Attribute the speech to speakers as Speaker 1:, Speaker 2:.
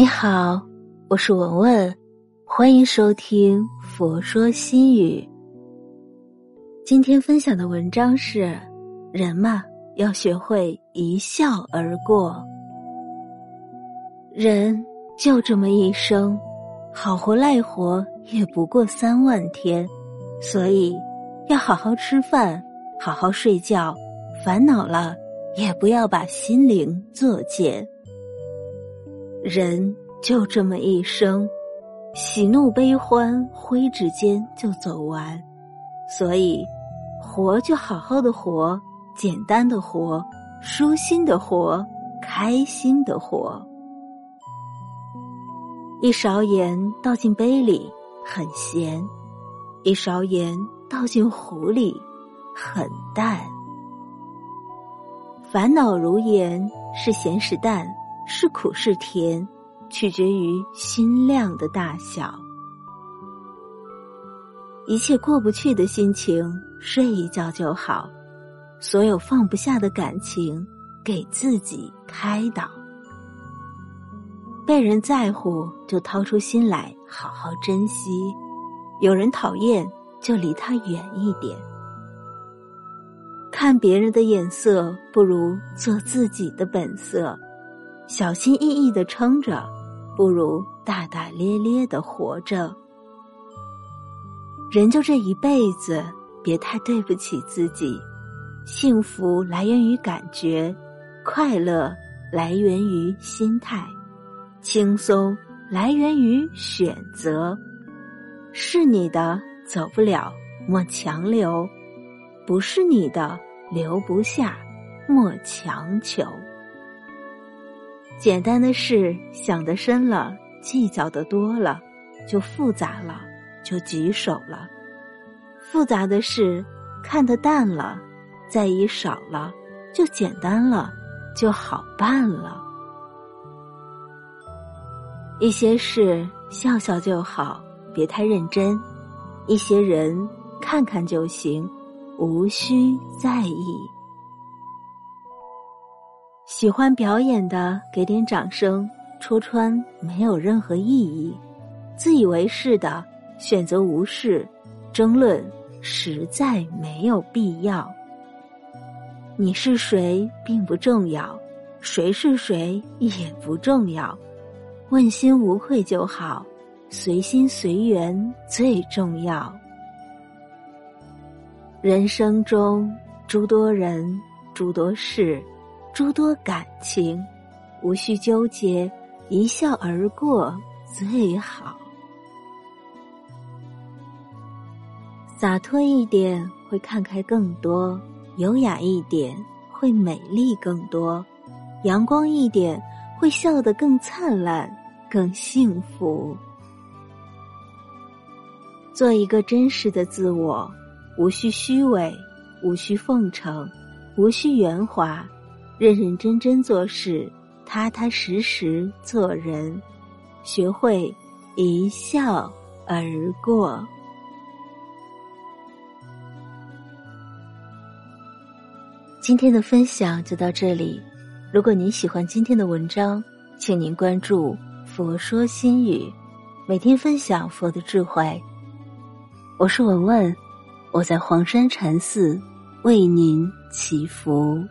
Speaker 1: 你好，我是文文，欢迎收听《佛说心语》。今天分享的文章是：人嘛，要学会一笑而过。人就这么一生，好活赖活也不过三万天，所以要好好吃饭，好好睡觉，烦恼了也不要把心灵作践。人就这么一生，喜怒悲欢挥指间就走完，所以活就好好的活，简单的活，舒心的活，开心的活。一勺盐倒进杯里很咸，一勺盐倒进壶里很淡。烦恼如盐，是咸是淡？是苦是甜，取决于心量的大小。一切过不去的心情，睡一觉就好；所有放不下的感情，给自己开导。被人在乎，就掏出心来好好珍惜；有人讨厌，就离他远一点。看别人的眼色，不如做自己的本色。小心翼翼的撑着，不如大大咧咧的活着。人就这一辈子，别太对不起自己。幸福来源于感觉，快乐来源于心态，轻松来源于选择。是你的走不了，莫强留；不是你的留不下，莫强求。简单的事想得深了，计较的多了，就复杂了，就棘手了；复杂的事看得淡了，在意少了，就简单了，就好办了。一些事笑笑就好，别太认真；一些人看看就行，无需在意。喜欢表演的给点掌声，戳穿没有任何意义；自以为是的选择无视，争论实在没有必要。你是谁并不重要，谁是谁也不重要，问心无愧就好，随心随缘最重要。人生中诸多人，诸多事。诸多感情，无需纠结，一笑而过最好。洒脱一点，会看开更多；优雅一点，会美丽更多；阳光一点，会笑得更灿烂、更幸福。做一个真实的自我，无需虚伪，无需奉承，无需圆滑。认认真真做事，踏踏实实做人，学会一笑而过。今天的分享就到这里。如果您喜欢今天的文章，请您关注“佛说心语”，每天分享佛的智慧。我是文文，我在黄山禅寺为您祈福。